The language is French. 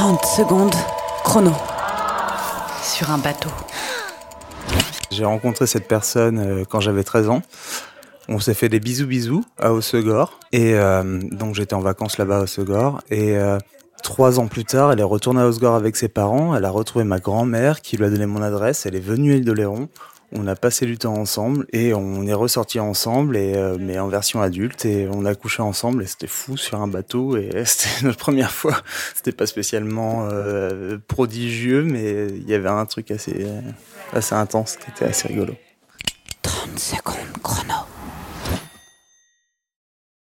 30 secondes, chrono. Sur un bateau. J'ai rencontré cette personne euh, quand j'avais 13 ans. On s'est fait des bisous bisous à Osegor. Et euh, donc j'étais en vacances là-bas à Osegor. Et euh, trois ans plus tard, elle est retournée à Osegor avec ses parents. Elle a retrouvé ma grand-mère qui lui a donné mon adresse. Elle est venue à l'île d'Oléron. On a passé du temps ensemble et on est ressorti ensemble, et, euh, mais en version adulte. Et on a couché ensemble et c'était fou sur un bateau. Et c'était notre première fois. C'était pas spécialement euh, prodigieux, mais il y avait un truc assez, assez intense qui était assez rigolo. 30 secondes.